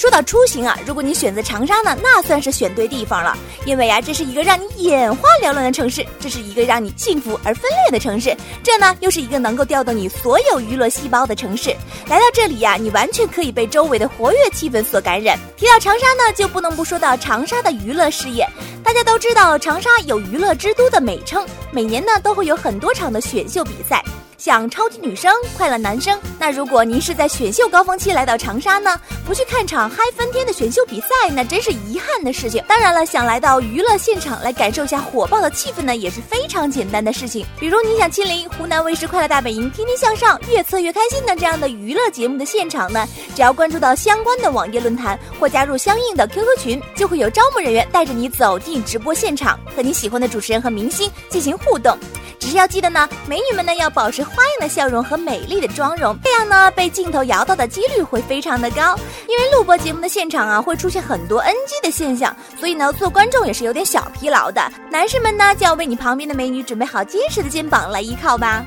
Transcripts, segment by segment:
说到出行啊，如果你选择长沙呢，那算是选对地方了，因为啊，这是一个让你眼花缭乱的城市，这是一个让你幸福而分裂的城市，这呢又是一个能够调动你所有娱乐细胞的城市。来到这里呀，你完全可以被周围的活跃气氛所感染。提到长沙呢，就不能不说到长沙的娱乐事业。大家都知道，长沙有娱乐之都的美称，每年呢都会有很多场的选秀比赛。像超级女生、快乐男生，那如果您是在选秀高峰期来到长沙呢，不去看场嗨翻天的选秀比赛，那真是遗憾的事情。当然了，想来到娱乐现场来感受一下火爆的气氛呢，也是非常简单的事情。比如你想亲临湖南卫视《快乐大本营》《天天向上》《越测越开心》的这样的娱乐节目的现场呢，只要关注到相关的网页论坛或加入相应的 QQ 群，就会有招募人员带着你走进直播现场，和你喜欢的主持人和明星进行互动。只是要记得呢，美女们呢要保持花样的笑容和美丽的妆容，这样呢被镜头摇到的几率会非常的高。因为录播节目的现场啊会出现很多 NG 的现象，所以呢做观众也是有点小疲劳的。男士们呢就要为你旁边的美女准备好坚实的肩膀来依靠吧。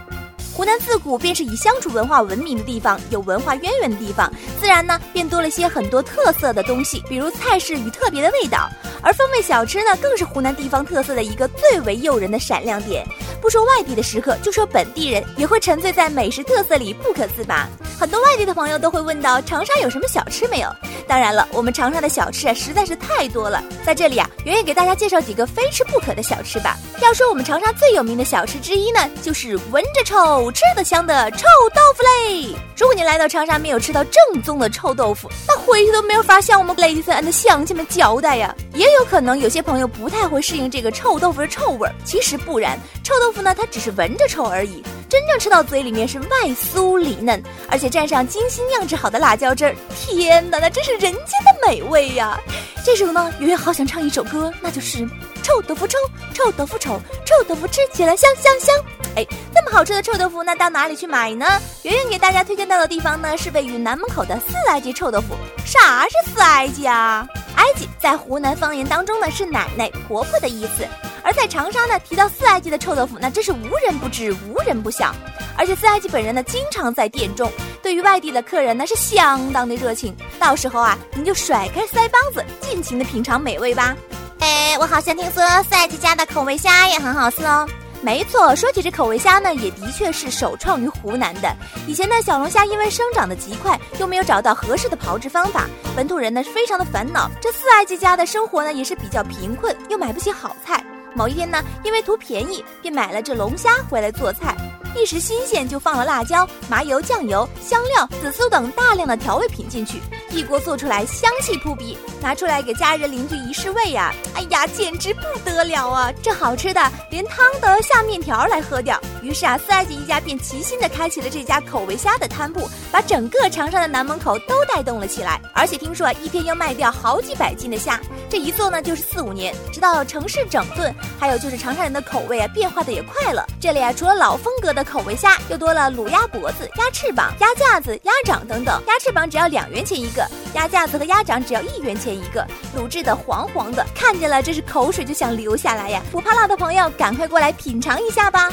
湖南自古便是以乡土文化闻名的地方，有文化渊源的地方，自然呢便多了些很多特色的东西，比如菜式与特别的味道。而风味小吃呢，更是湖南地方特色的一个最为诱人的闪亮点。不说外地的食客，就说本地人也会沉醉在美食特色里不可自拔。很多外地的朋友都会问到长沙有什么小吃没有？当然了，我们长沙的小吃啊实在是太多了。在这里啊，圆圆给大家介绍几个非吃不可的小吃吧。要说我们长沙最有名的小吃之一呢，就是闻着臭、吃得香的臭豆腐嘞。如果你来到长沙没有吃到正宗的臭豆腐，那回去都没有法向我们 Ladies and 乡亲们交代呀。也有可能有些朋友不太会适应这个臭豆腐的臭味儿，其实不然，臭豆腐呢它只是闻着臭而已，真正吃到嘴里面是外酥里嫩，而且蘸上精心酿制好的辣椒汁儿，天哪，那真是人间的美味呀！这时候呢，圆圆好想唱一首歌，那就是臭豆腐臭，臭豆腐臭，臭豆腐吃起来香香香。哎，那么好吃的臭豆腐，那到哪里去买呢？圆圆给大家推荐到的地方呢，是位于南门口的四埃及臭豆腐。啥是四埃及啊？埃及在湖南方言当中呢是奶奶、婆婆的意思，而在长沙呢提到四爱记的臭豆腐，那真是无人不知、无人不晓。而且四爱记本人呢经常在店中，对于外地的客人呢是相当的热情。到时候啊，您就甩开腮帮子，尽情的品尝美味吧。哎，我好像听说四爱记家的口味虾也很好吃哦。没错，说起这口味虾呢，也的确是首创于湖南的。以前呢，小龙虾因为生长的极快，又没有找到合适的炮制方法，本土人呢是非常的烦恼。这四爱记家的生活呢也是比较贫困，又买不起好菜。某一天呢，因为图便宜，便买了只龙虾回来做菜。一时新鲜，就放了辣椒、麻油、酱油、香料、紫苏等大量的调味品进去，一锅做出来香气扑鼻。拿出来给家人邻居一试味呀，哎呀，简直不得了啊！这好吃的连汤都要下面条来喝掉。于是啊，四爱姐一家便齐心的开启了这家口味虾的摊铺，把整个长沙的南门口都带动了起来。而且听说啊，一天要卖掉好几百斤的虾，这一做呢就是四五年，直到城市整顿，还有就是长沙人的口味啊变化的也快了。这里啊，除了老风格的口味虾，又多了卤鸭脖子、鸭翅膀、鸭架子、鸭掌等等。鸭翅膀只要两元钱一个，鸭架子和鸭掌只要一元钱一个，卤制的黄黄的，看见了真是口水就想流下来呀！不怕辣的朋友，赶快过来品尝一下吧。